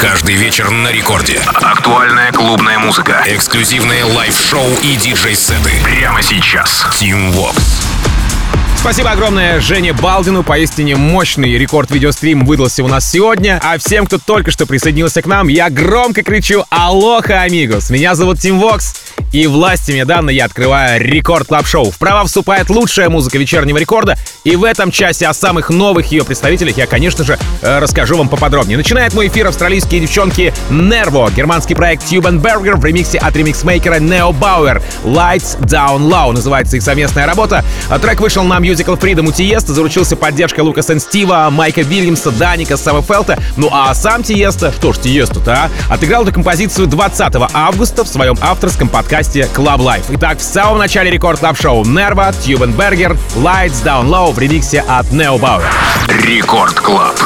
Каждый вечер на рекорде. Актуальная клубная музыка. Эксклюзивные live-шоу и диджей-сеты. Прямо сейчас. Тим Вокс. Спасибо огромное Жене Балдину. Поистине мощный рекорд-видеострим выдался у нас сегодня. А всем, кто только что присоединился к нам, я громко кричу «Алоха, amigos!» Меня зовут Тим Вокс. И властью, мне данной, я открываю Record Club шоу. В права вступает лучшая музыка вечернего рекорда. И в этом часе о самых новых ее представителях я, конечно же, э, расскажу вам поподробнее. Начинает мой эфир австралийские девчонки Nervo, германский проект Tube & Berger в ремиксе от ремиксмейкера Neo Bauer. Lights Down Low называется их совместная работа. А трек вышел на Musical Freedom у Тиеста, заручился поддержкой Lucas & Steve, Майка Вильямса, Даника, Сэма Фельдта. Ну а сам Тиеста, что ж Тиесту-то, а? Отыграл эту композицию 20 августа в своем авторском подкасте, подкасте Club Life. Итак, в самом начале Record Club шоу Nervo, Tube & Berger, Lights Down Low в ремиксе от Neo Bauer. Record Club.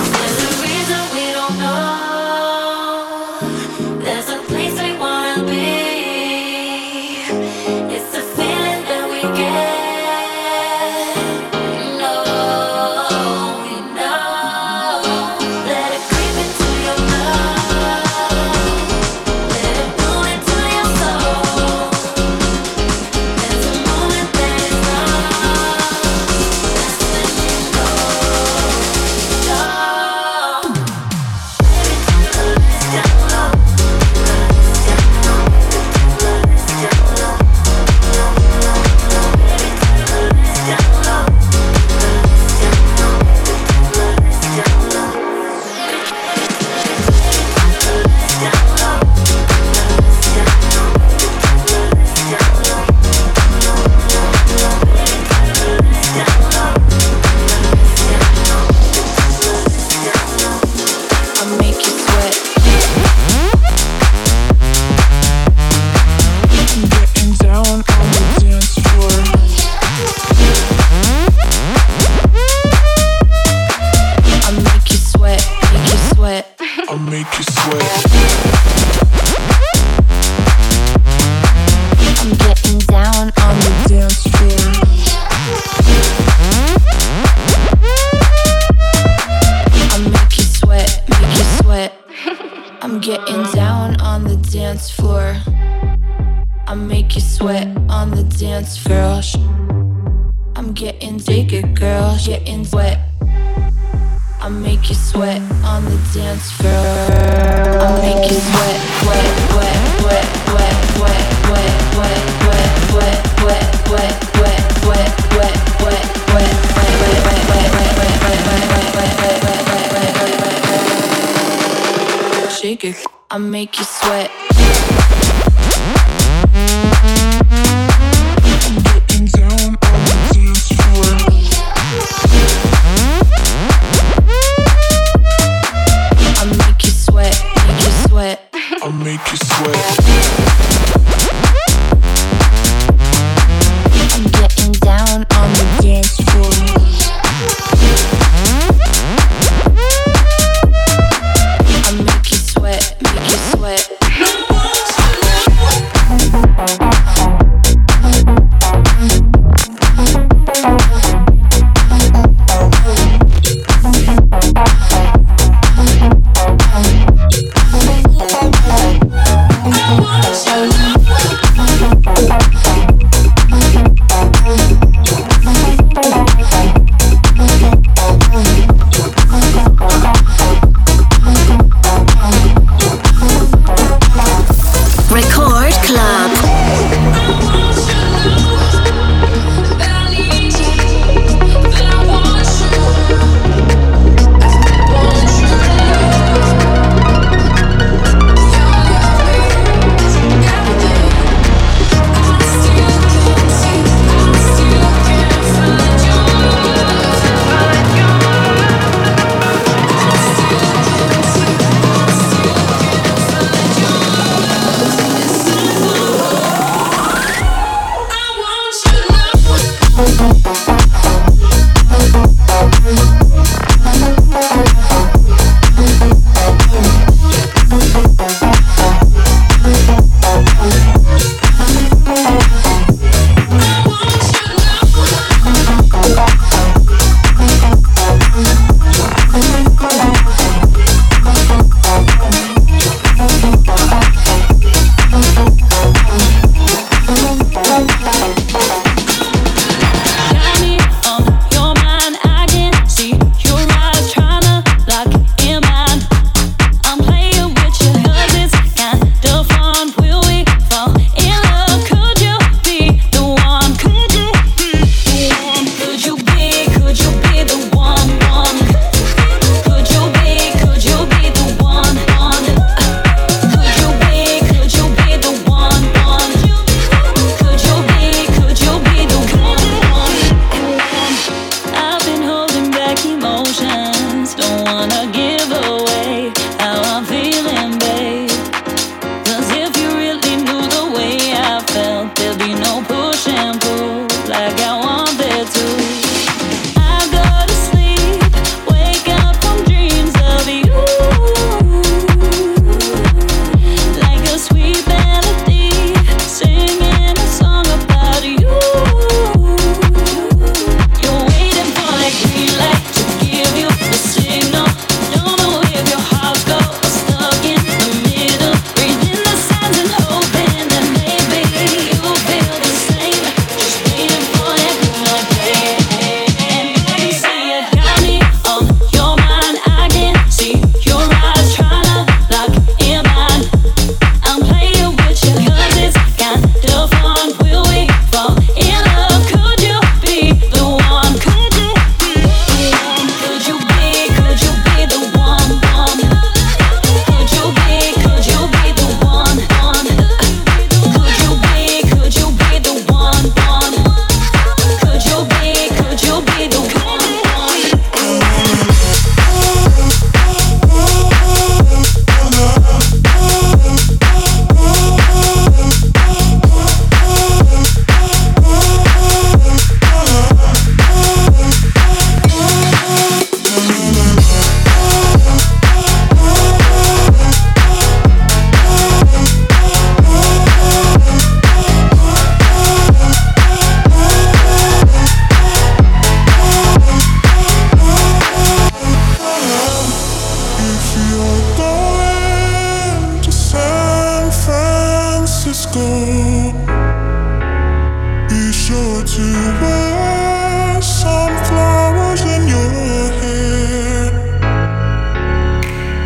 be sure to wear some flowers in your hair.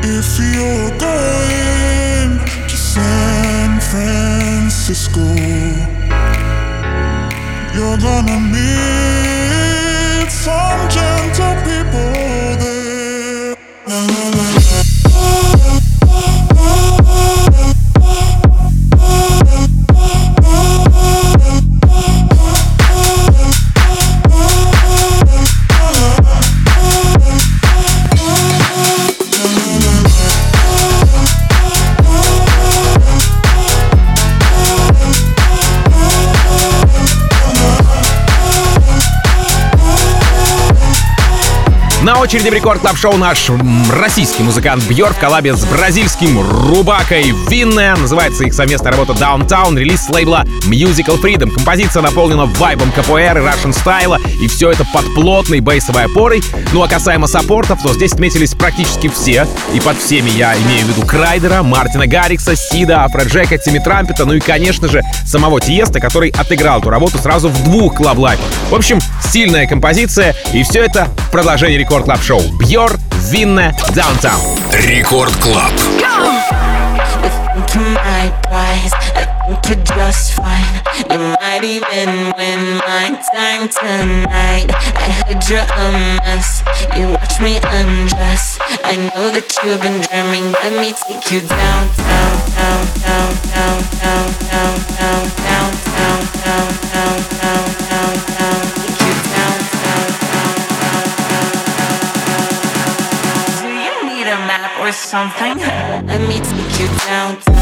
If you're going to San Francisco, you're gonna need some. Очереди Record Club шоу наш российский музыкант Бьор в коллабе с бразильским рубакой Vinne. Называется их совместная работа Downtown, релиз с лейбла Musical Freedom. Композиция наполнена вайбом КПР и Russian style а, и все это под плотной бейсовой опорой. Ну а касаемо саппортов, то здесь отметились практически все, и под всеми я имею в виду Крайдера, Мартина Гаррикса, Сида, Афроджека, Тимми Трампета, ну и, конечно же, самого Тиеста, который отыграл эту работу сразу в двух Club Life. В общем, стильная композиция, и все это в продолжении рекорд клаб-шоу Бьор Винна Даунтаун. Рекорд Клаб. just fine. You might even win my time tonight. I heard you're a mess. You watch me undress. I know that you've been dreaming. Let me take you down, down, down, down, down, down, down, down. Something? Let me take you down.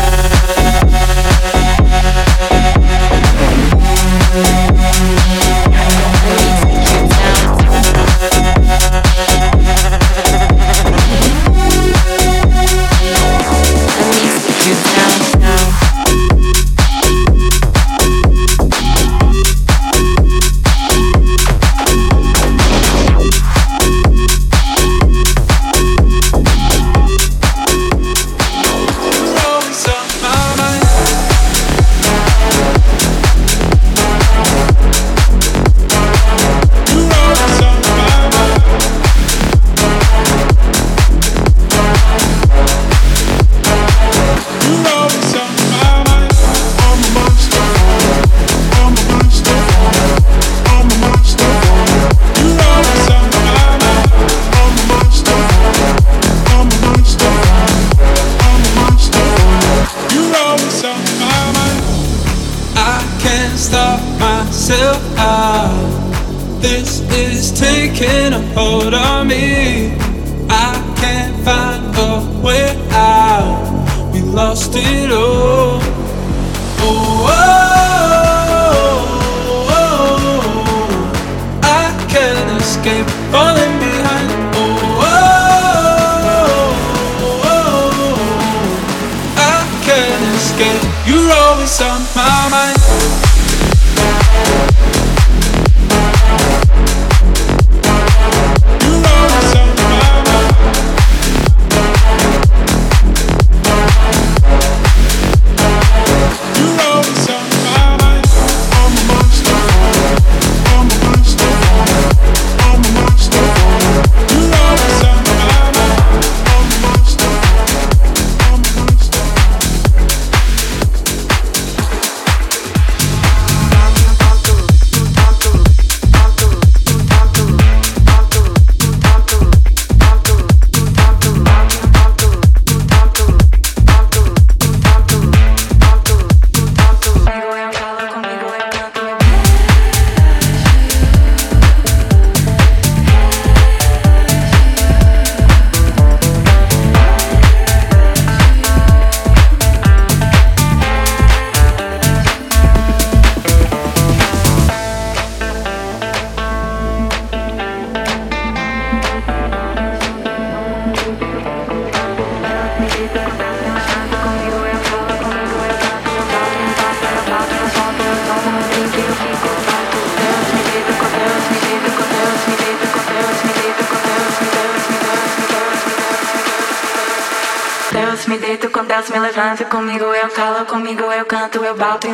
Canto Eu bato em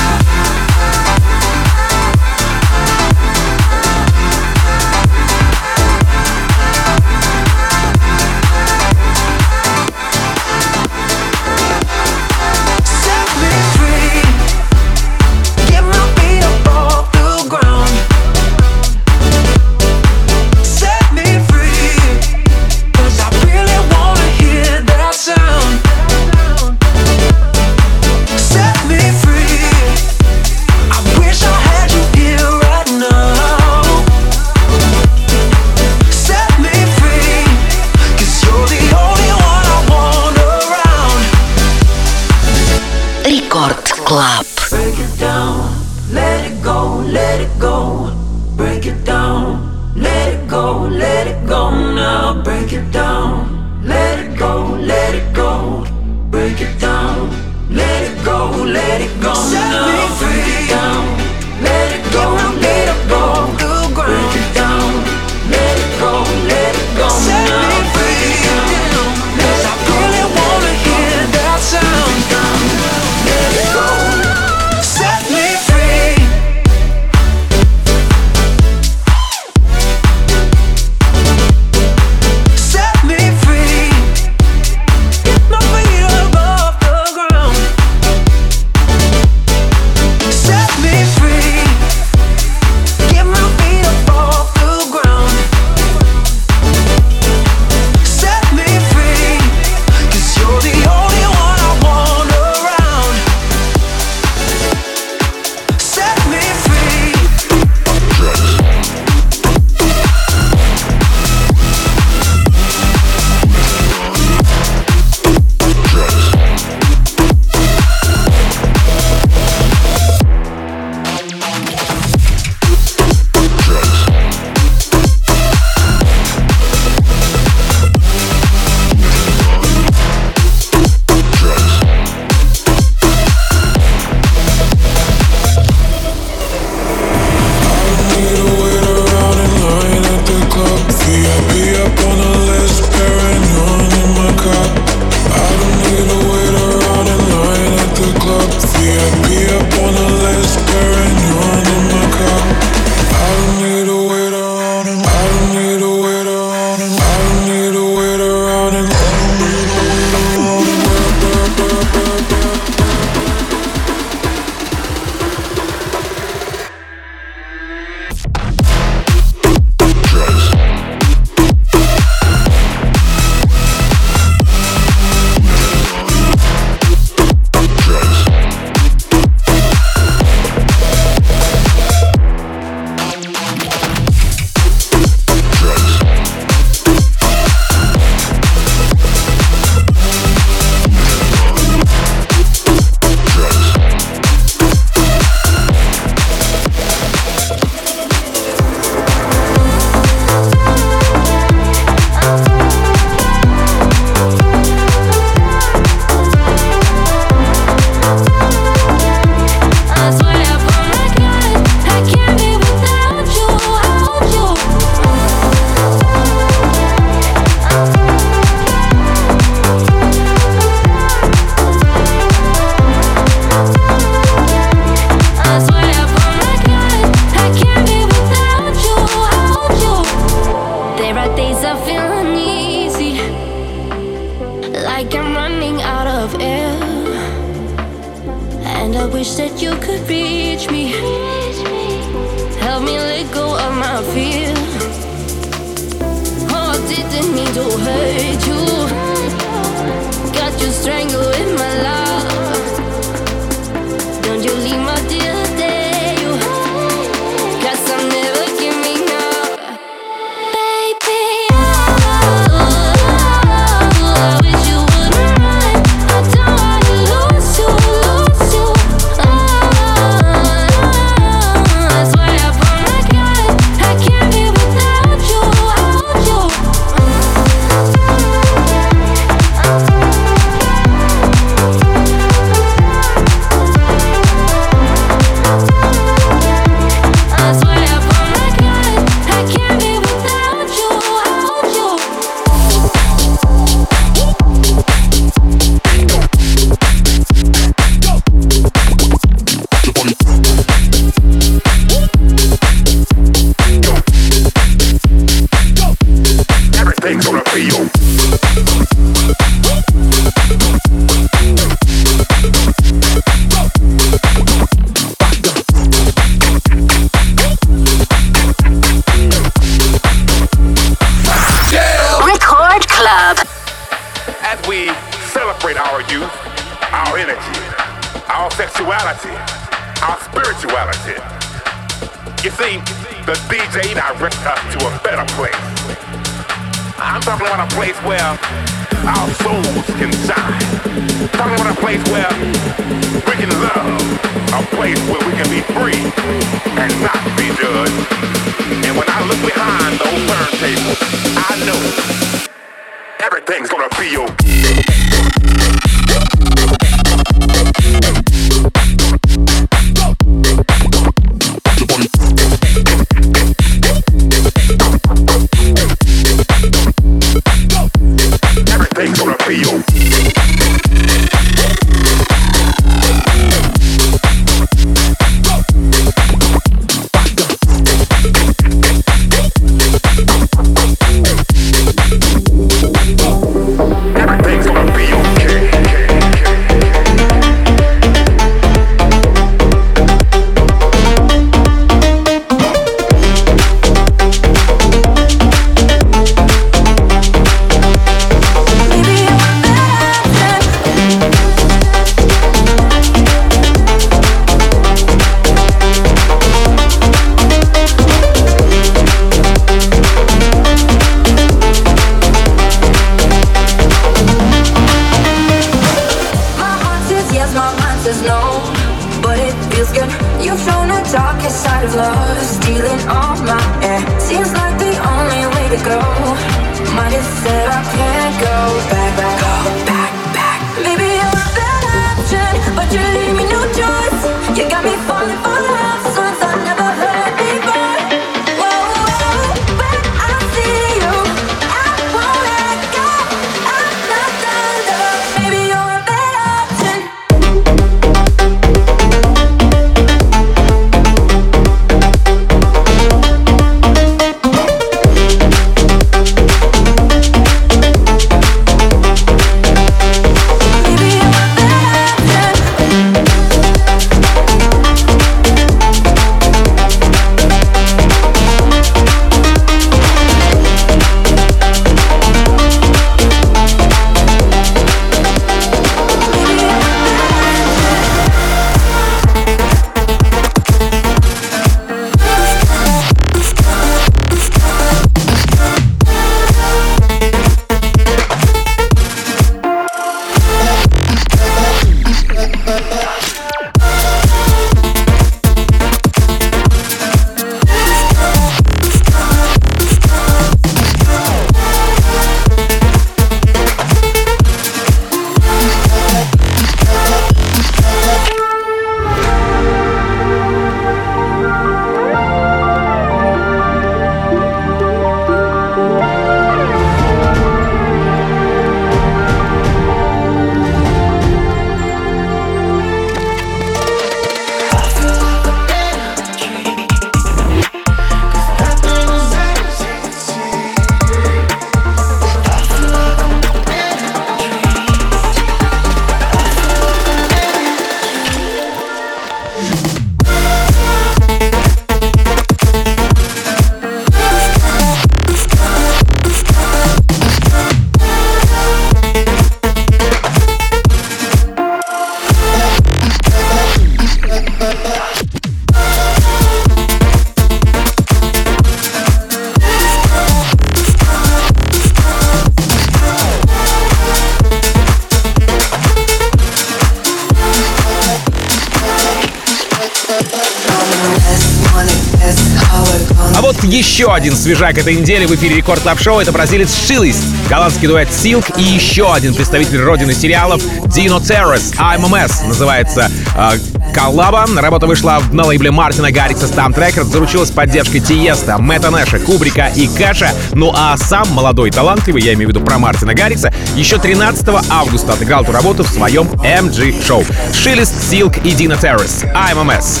один свежак этой недели в эфире Рекорд Клаб Шоу. Это бразилец Шилис, голландский дуэт Silk и еще один представитель родины сериалов Dino Terrace. IMMS называется э, коллаба. Работа вышла на лейбле Мартина Гаррикса Stamp Records, заручилась поддержкой Тиеста, Мэтта Нэша, Кубрика и Кэша. Ну а сам молодой талантливый, я имею в виду про Мартина Гаррикса, еще 13 августа отыграл эту работу в своем MG-шоу. Шилис, Silk и Dino Terrace. IMMS.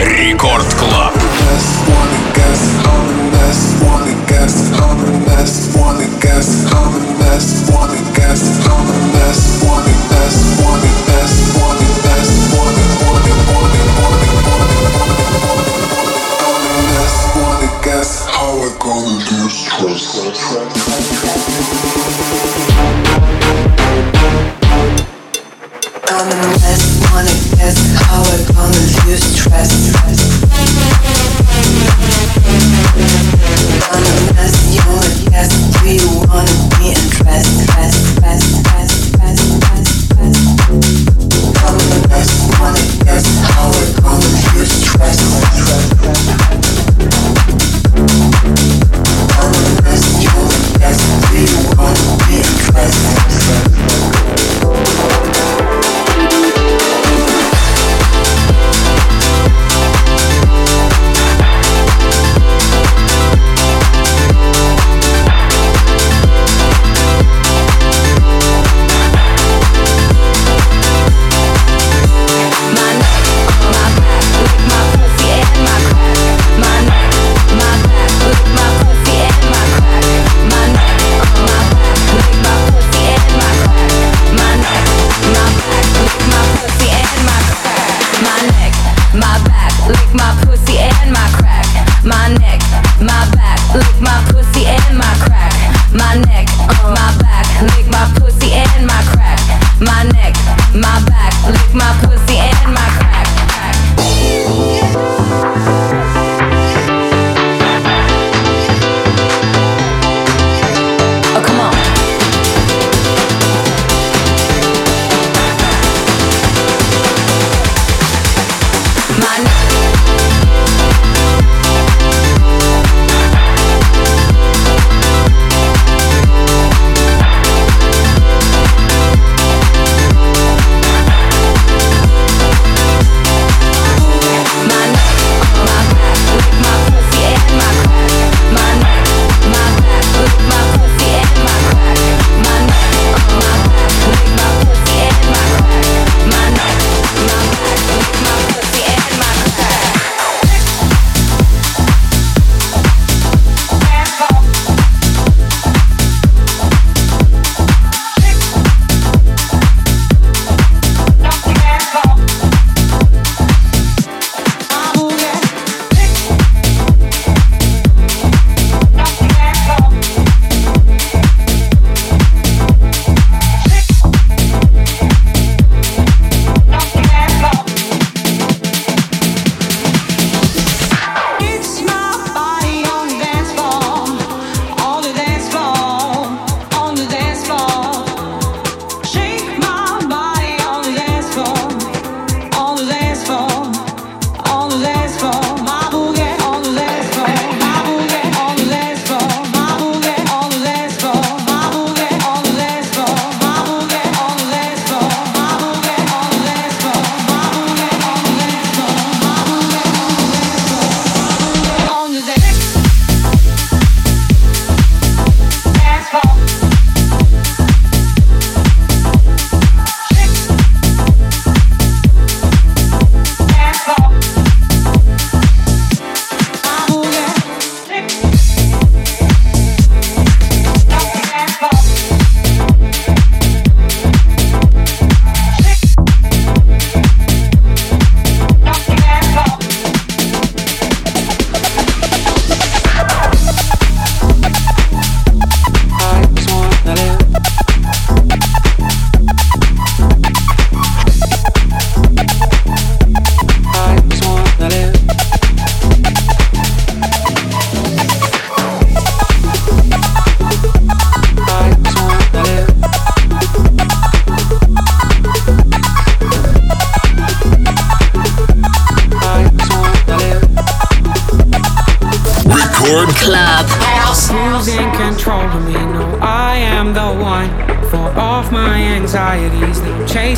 Рекорд Клаб. wanna guess, I'm a mess, wanna guess, I'm a mess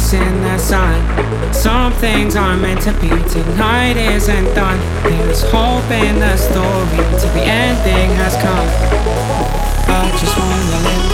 chasing the sun. Some things are meant to be. Tonight isn't done. There's hope in the story till the ending has come. I just wanna live.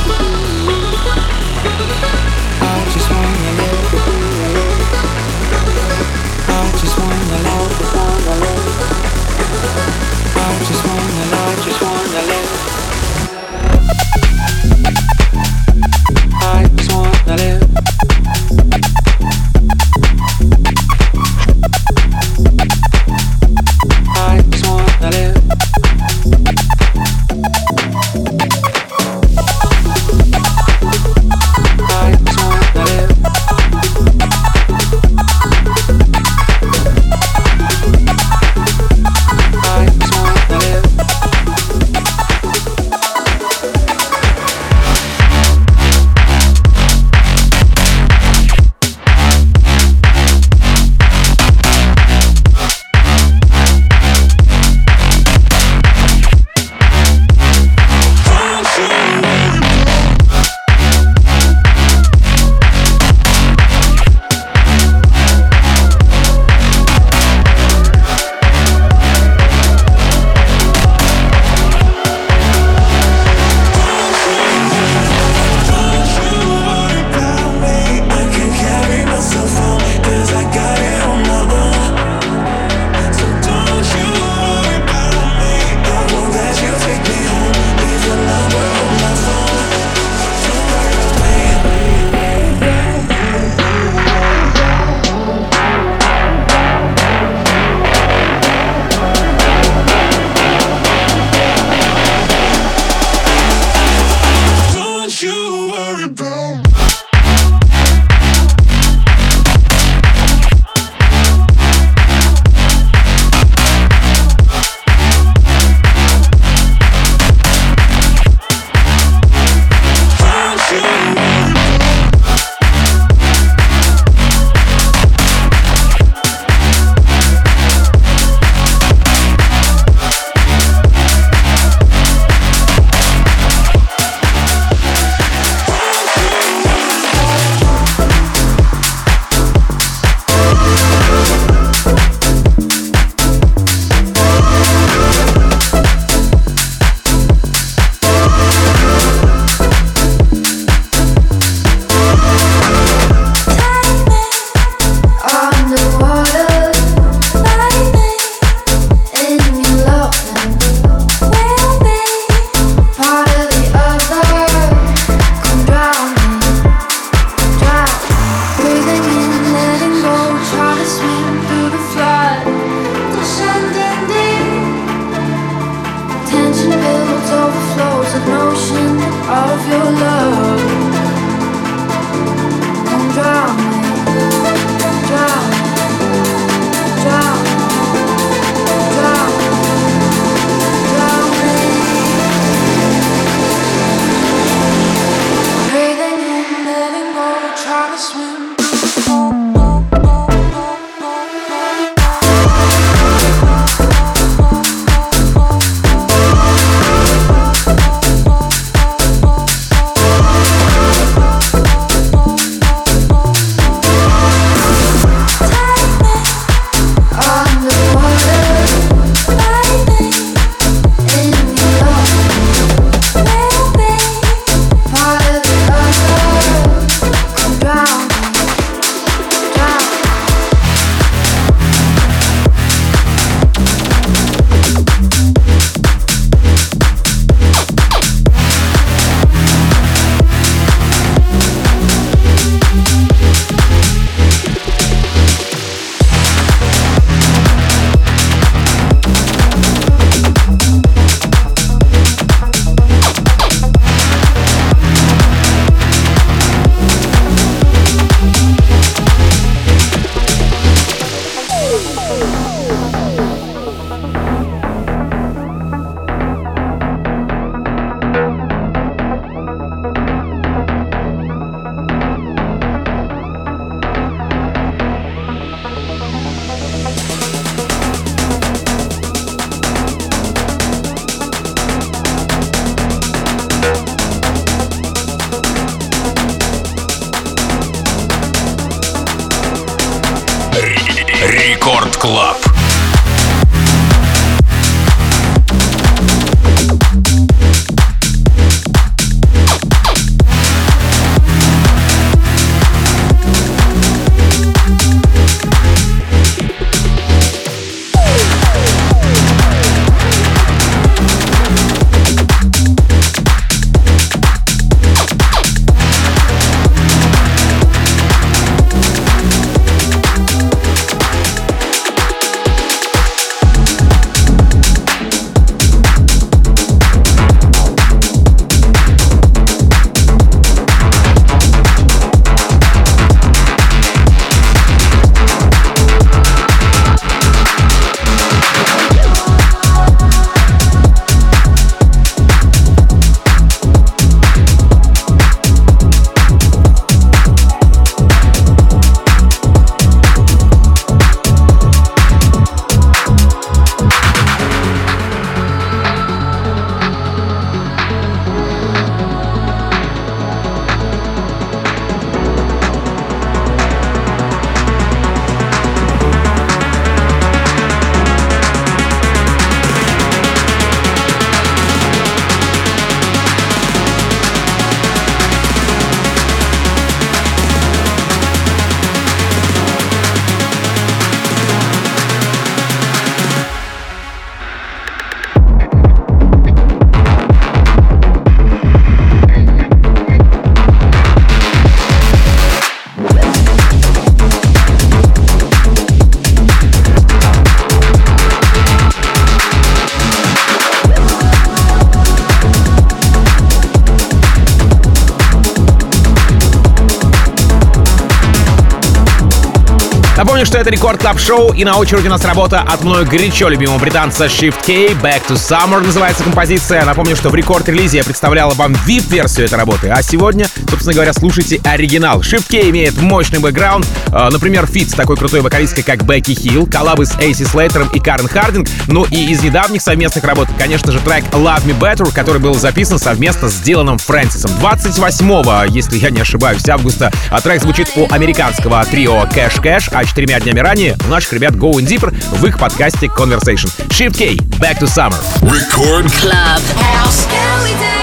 Напомню, что это Record Club Шоу, и на очереди у нас работа от мной горячо любимого британца Shift K3Y, Back to Summer называется композиция. Напомню, что в рекорд-релизе я представляла вам VIP-версию этой работы, а сегодня, собственно говоря, слушайте оригинал. Shift K3Y имеет мощный бэкграунд, э, например, фит с такой крутой вокалисткой, как Бекки Хилл, коллабы с Эйси Слейтером и Карен Хардинг, ну и из недавних совместных работ, конечно же, трек Love Me Better, который был записан совместно с Диланом Фрэнсисом. 28 если я не ошибаюсь, августа а трек звучит у американского трио Cash Cash, а четырьмя днями ранее у наших ребят Going Deeper в их подкасте Conversation. Shift K3Y, Back to Summer. Record Club.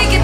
Can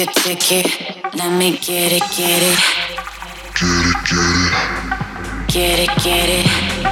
your ticket. Let me get it, get it. Get it, get it. Get it, get it.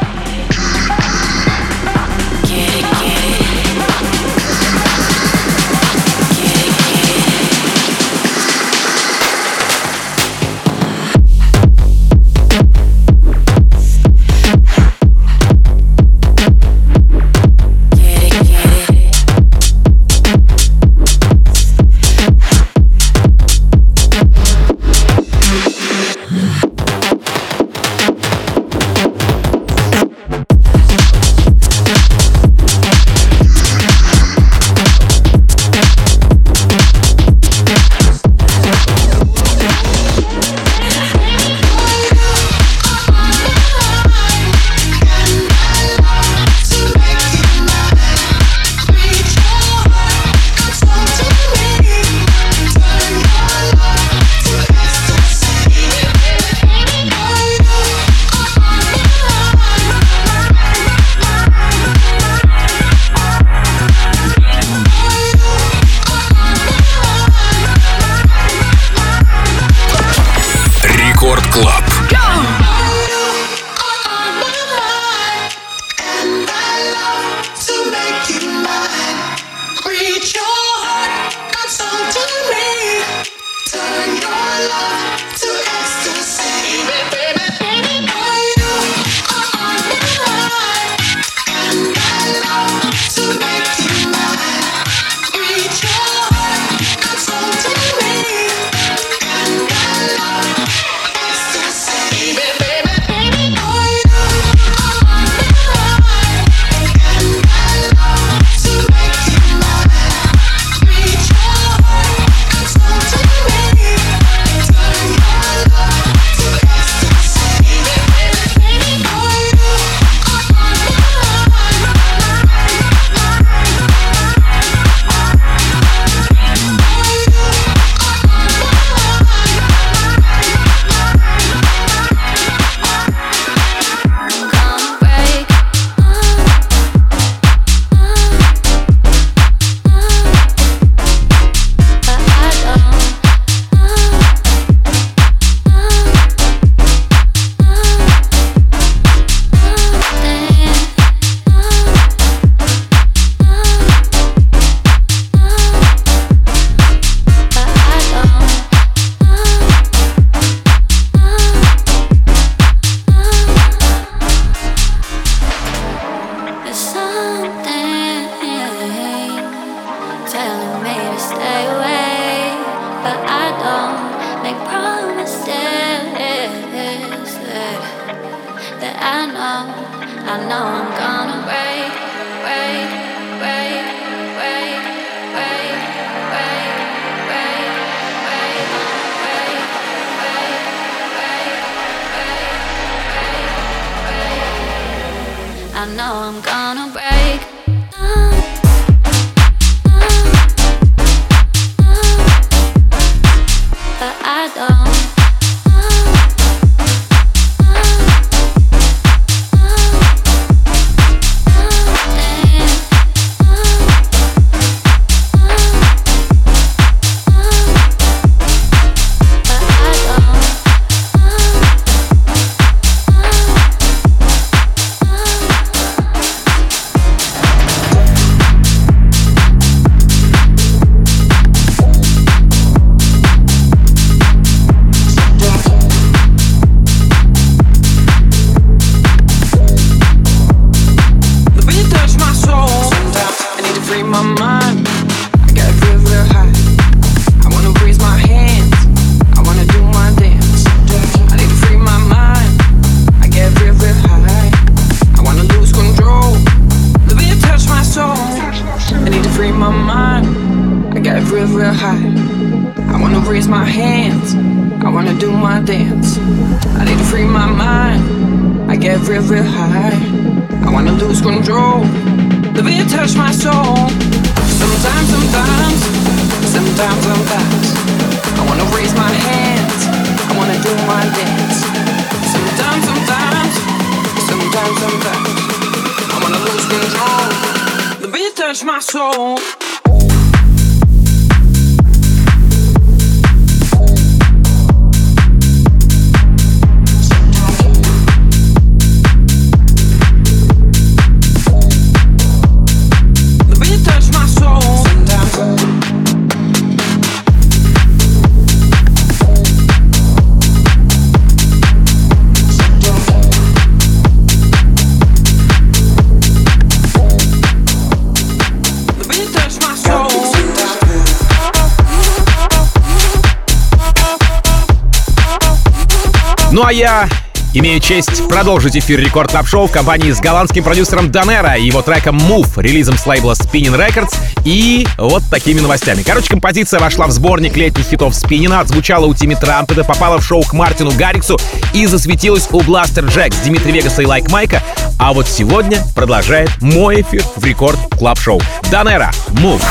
Ну а я Имею честь продолжить эфир Record Club Шоу в компании с голландским продюсером Донера и его треком Move, релизом с лейбла Spinnin' Records и вот такими новостями. Короче, композиция вошла в сборник летних хитов Спинина, отзвучала у Тими Трампета, попала в шоу к Мартину Гарриксу и засветилась у Бластер Джекс, Димитри Вегаса и Лайк Майка. А вот сегодня продолжает мой эфир в Record Club Шоу. Донера Move.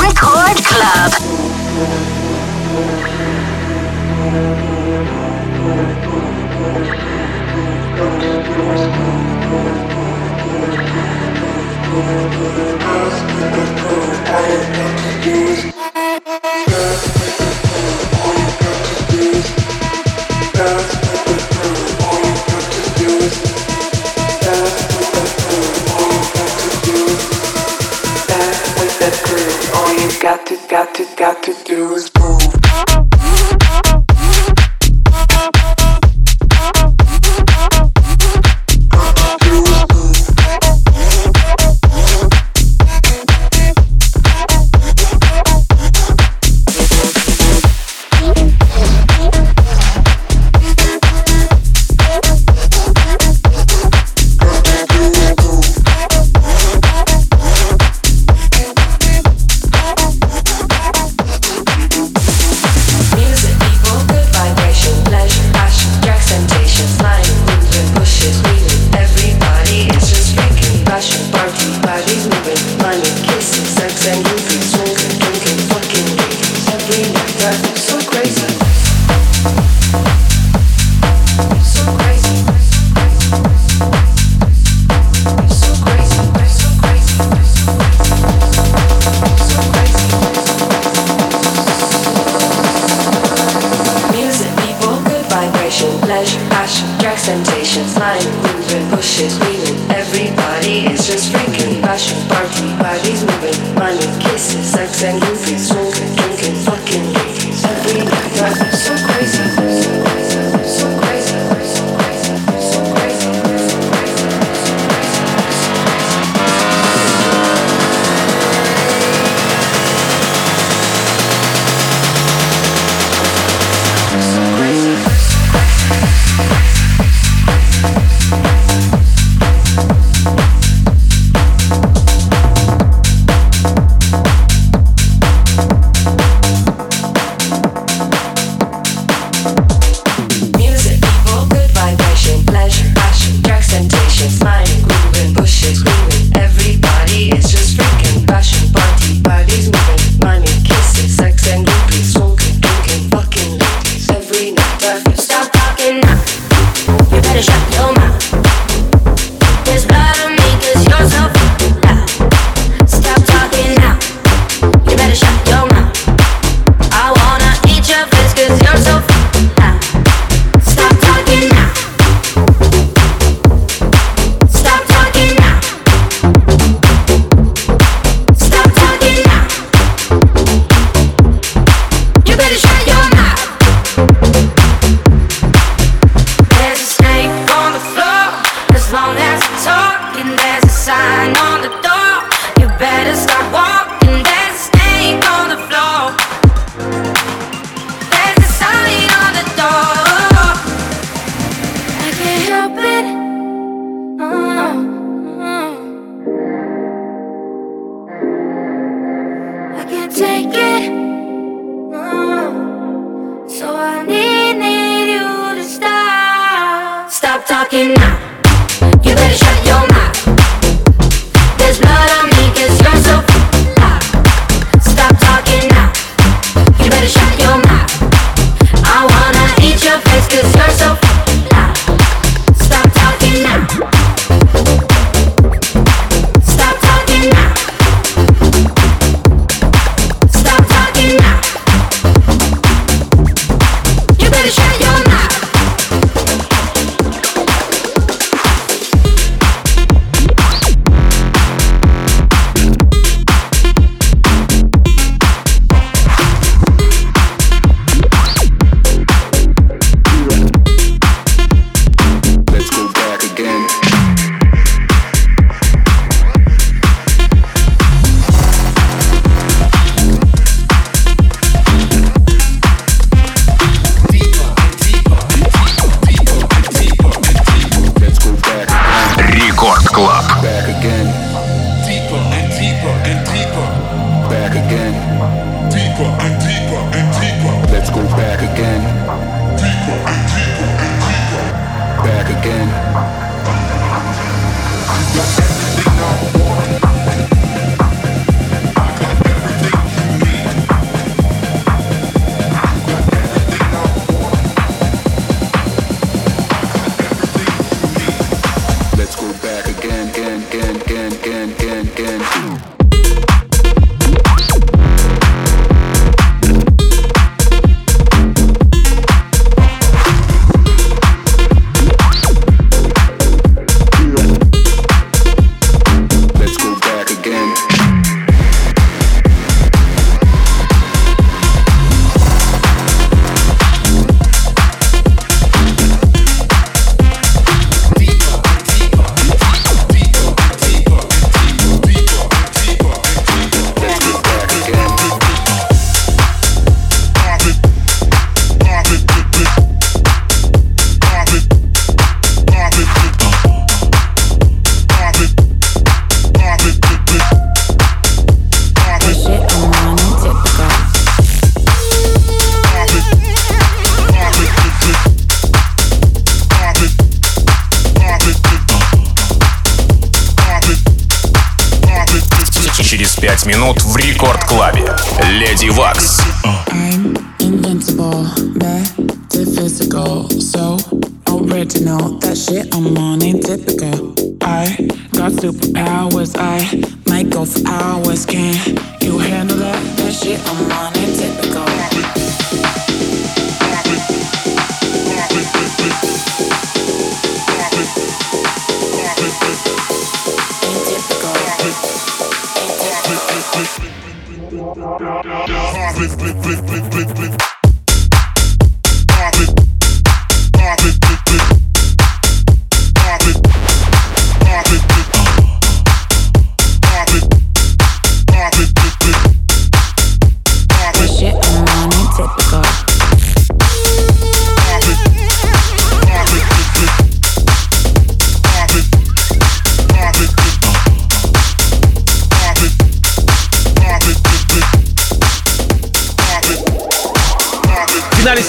Record Club. got to, got to, got to do is move.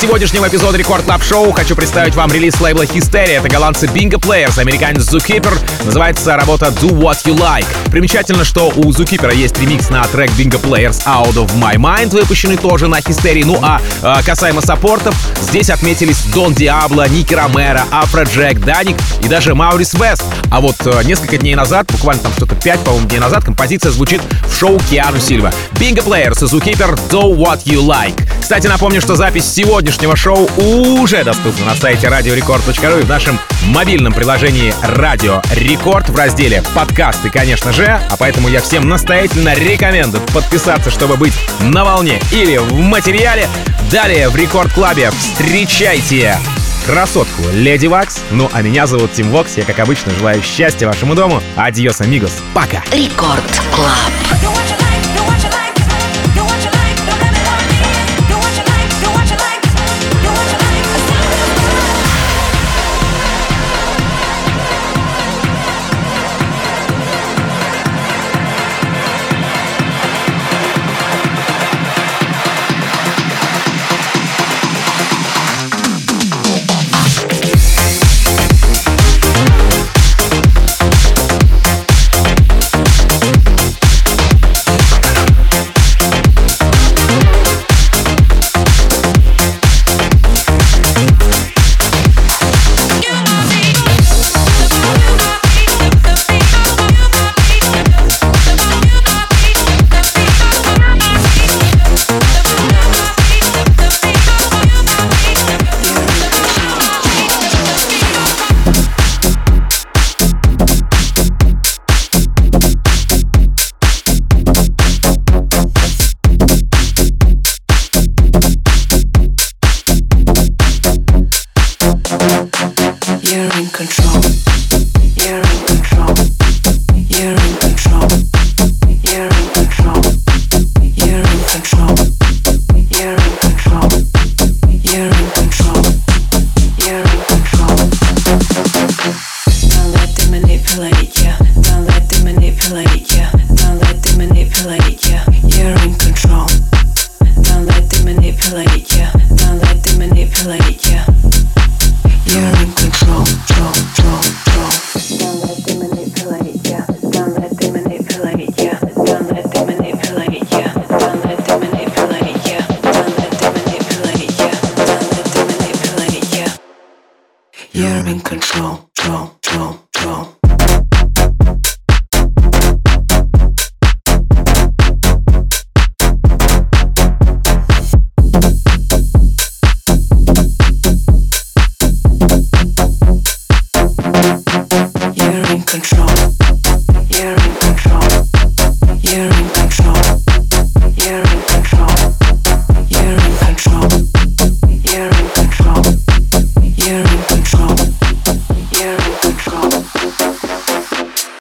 Сегодняшнего эпизода Record Club Шоу хочу представить вам релиз лейбла Hysteria. Это голландцы Bingo Players, американец Zookëper. Называется работа Do What You Like. Примечательно, что у Zookëper есть ремикс на трек Bingo Players Out of My Mind, выпущенный тоже на Hysteria. Ну а э, касаемо саппортов, здесь отметились Дон Диабло, Ники Ромеро, Афроджек, Даник и даже Маурис Вест. А вот э, несколько дней назад, буквально там что-то 5, по-моему, дней назад, композиция звучит в шоу Киану Сильва. Bingo Players и Zookëper Do What You Like. Кстати, напомню, что запись сегодняшнего шоу уже доступна на сайте radiorecord.ru и в нашем мобильном приложении Радио Рекорд в разделе подкасты, конечно же, а поэтому я всем настоятельно рекомендую подписаться, чтобы быть на волне или в материале. Далее в Record Club е встречайте красотку Леди Вакс. Ну, а меня зовут Тим Вокс. Я, как обычно, желаю счастья вашему дому. Adiós, amigos. Пока. Record Club.